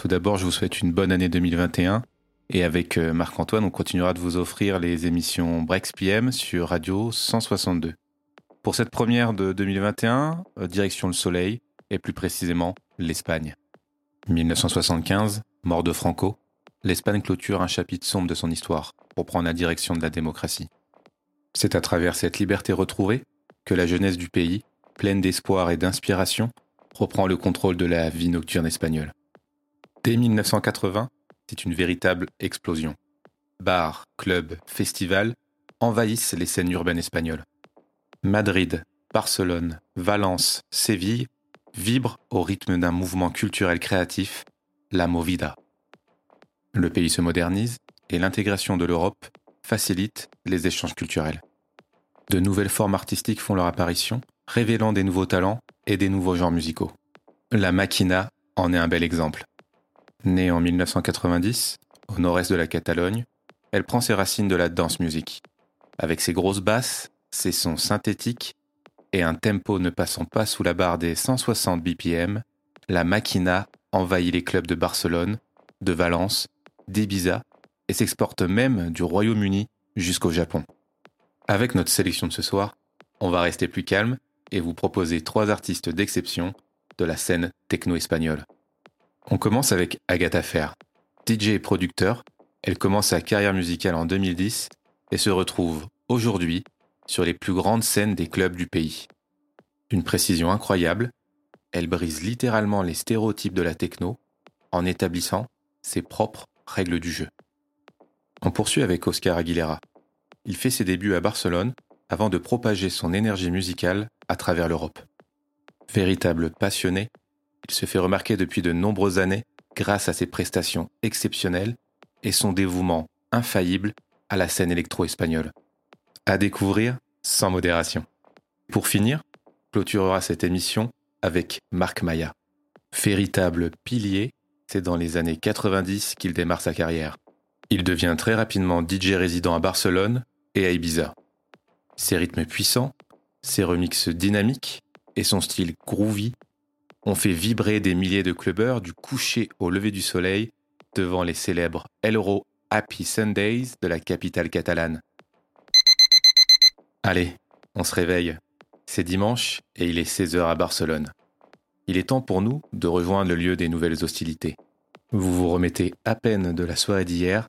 Tout d'abord, je vous souhaite une bonne année 2021. Et avec euh, Marc-Antoine, on continuera de vous offrir les émissions Breaks PM sur Radio 162. Pour cette première de 2021, euh, direction le soleil, et plus précisément l'Espagne. 1975, mort de Franco, l'Espagne clôture un chapitre sombre de son histoire pour prendre la direction de la démocratie. C'est à travers cette liberté retrouvée que la jeunesse du pays, pleine d'espoir et d'inspiration, reprend le contrôle de la vie nocturne espagnole. Dès 1980, c'est une véritable explosion. Bars, clubs, festivals envahissent les scènes urbaines espagnoles. Madrid, Barcelone, Valence, Séville vibrent au rythme d'un mouvement culturel créatif, la Movida. Le pays se modernise et l'intégration de l'Europe facilite les échanges culturels. De nouvelles formes artistiques font leur apparition, révélant des nouveaux talents et des nouveaux genres musicaux. La Maquina en est un bel exemple. Née en 1990, au nord-est de la Catalogne, elle prend ses racines de la danse musique. Avec ses grosses basses, ses sons synthétiques et un tempo ne passant pas sous la barre des 160 BPM, la Maquina envahit les clubs de Barcelone, de Valence, d'Ibiza et s'exporte même du Royaume-Uni jusqu'au Japon. Avec notre sélection de ce soir, on va rester plus calme et vous proposer trois artistes d'exception de la scène techno-espagnole. On commence avec Agatha Fer. DJ et producteur, elle commence sa carrière musicale en 2010 et se retrouve aujourd'hui sur les plus grandes scènes des clubs du pays. D'une précision incroyable, elle brise littéralement les stéréotypes de la techno en établissant ses propres règles du jeu. On poursuit avec Oscar Aguilera. Il fait ses débuts à Barcelone avant de propager son énergie musicale à travers l'Europe. Véritable passionné, se fait remarquer depuis de nombreuses années grâce à ses prestations exceptionnelles et son dévouement infaillible à la scène électro-espagnole. À découvrir sans modération. Pour finir, clôturera cette émission avec Marc Maya. Véritable pilier, c'est dans les années 90 qu'il démarre sa carrière. Il devient très rapidement DJ résident à Barcelone et à Ibiza. Ses rythmes puissants, ses remixes dynamiques et son style groovy ont fait vibrer des milliers de clubbers du coucher au lever du soleil devant les célèbres Elro Happy Sundays de la capitale catalane. Allez, on se réveille. C'est dimanche et il est 16h à Barcelone. Il est temps pour nous de rejoindre le lieu des nouvelles hostilités. Vous vous remettez à peine de la soirée d'hier,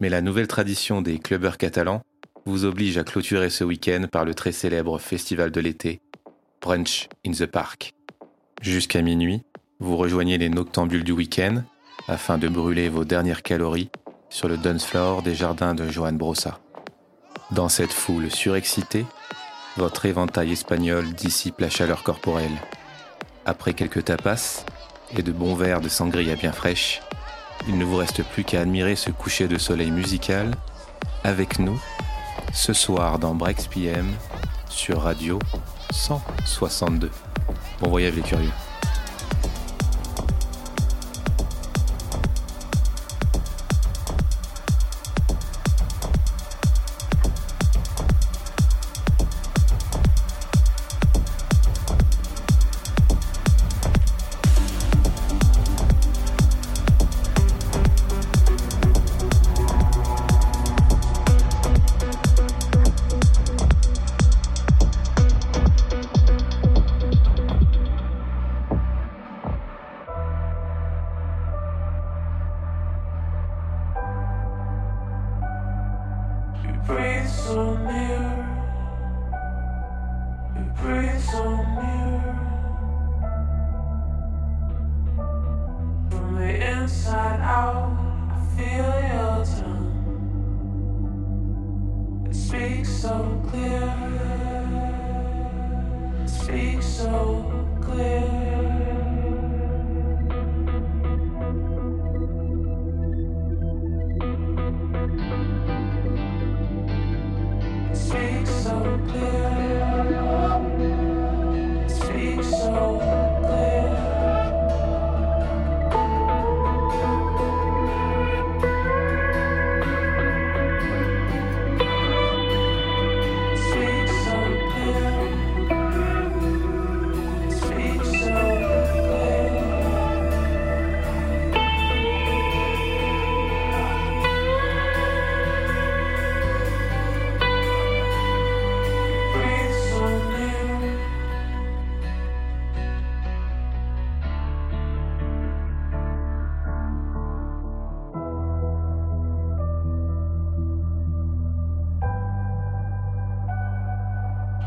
mais la nouvelle tradition des clubbers catalans vous oblige à clôturer ce week-end par le très célèbre festival de l'été, Brunch in the Park. Jusqu'à minuit, vous rejoignez les noctambules du week-end afin de brûler vos dernières calories sur le dance floor des jardins de Joan Brossa. Dans cette foule surexcitée, votre éventail espagnol dissipe la chaleur corporelle. Après quelques tapas et de bons verres de sangria bien fraîche, il ne vous reste plus qu'à admirer ce coucher de soleil musical avec nous ce soir dans Breaks PM sur Radio 162. Bon voyage les curieux. know.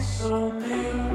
So something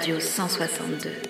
Radio 162.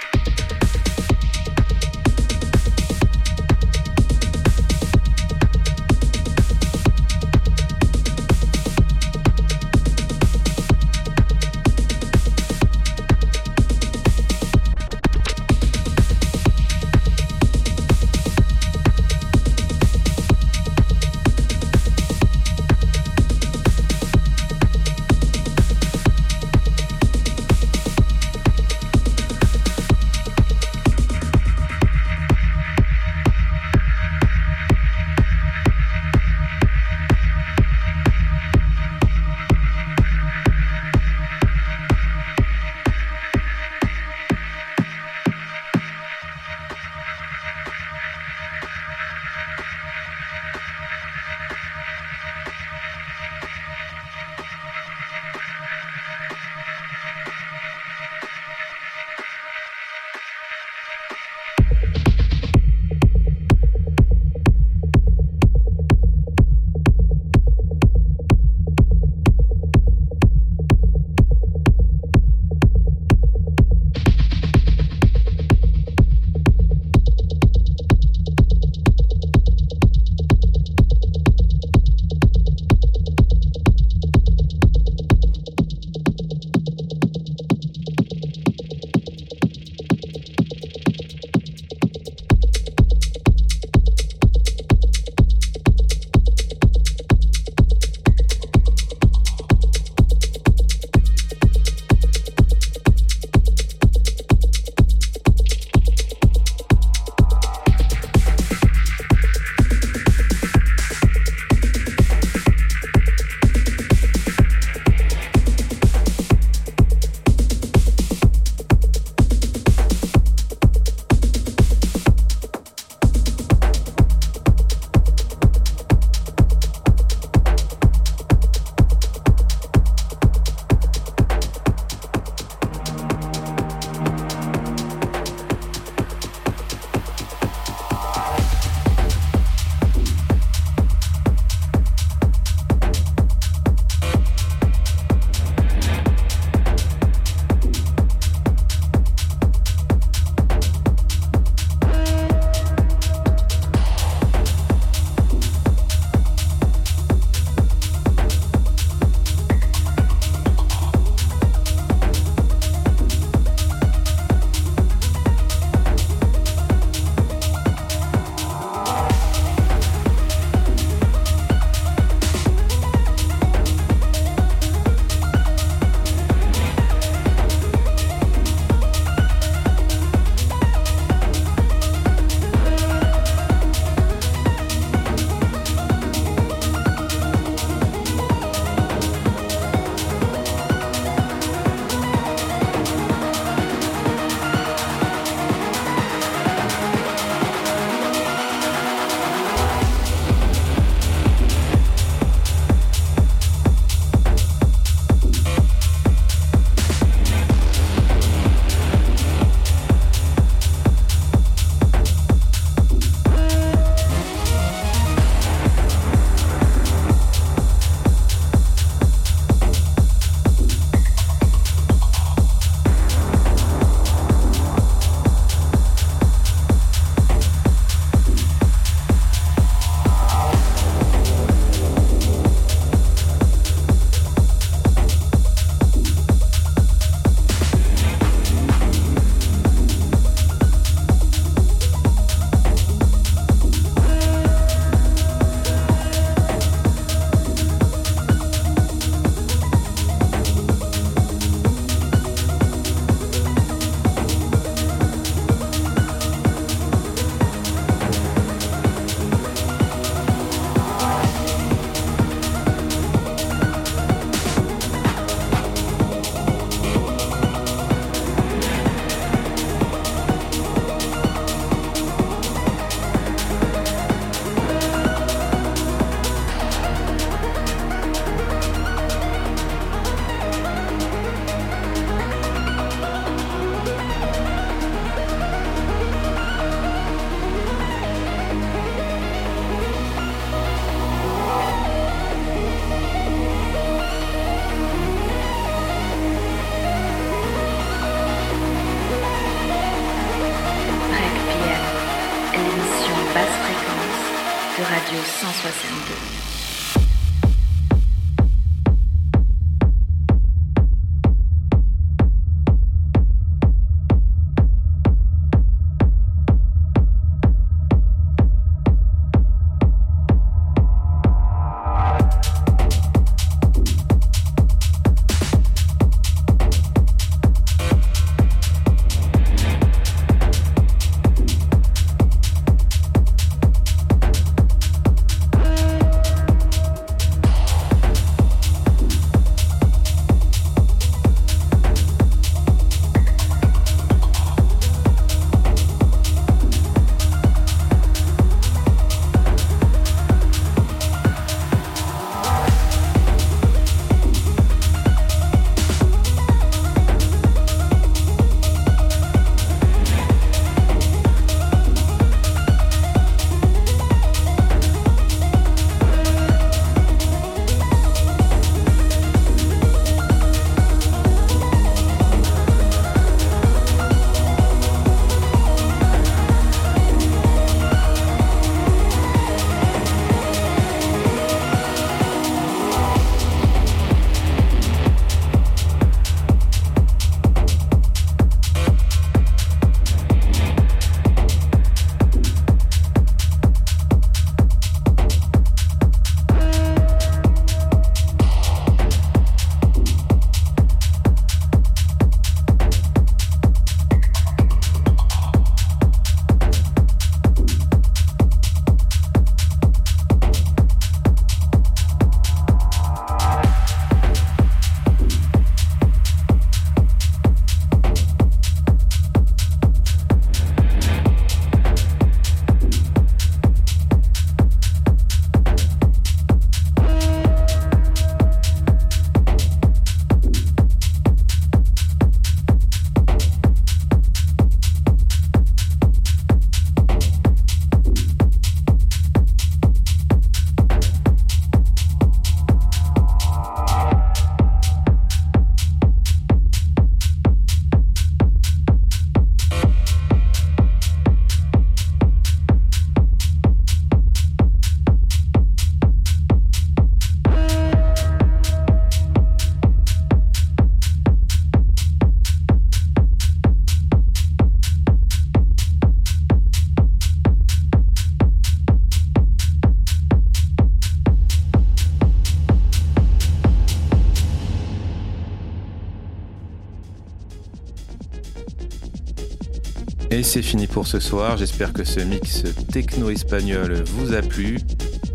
Et c'est fini pour ce soir. J'espère que ce mix techno-espagnol vous a plu.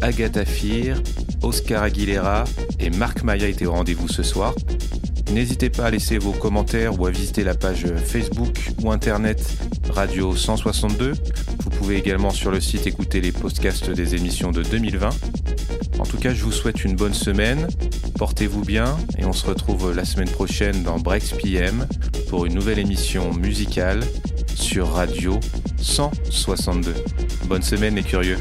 Agatha Fir, Oscar Aguilera et Marc Maya étaient au rendez-vous ce soir. N'hésitez pas à laisser vos commentaires ou à visiter la page Facebook ou internet Radio 162. Vous pouvez également sur le site écouter les podcasts des émissions de 2020. En tout cas, je vous souhaite une bonne semaine. Portez-vous bien et on se retrouve la semaine prochaine dans Breaks PM pour une nouvelle émission musicale Radio 162. Bonne semaine les curieux.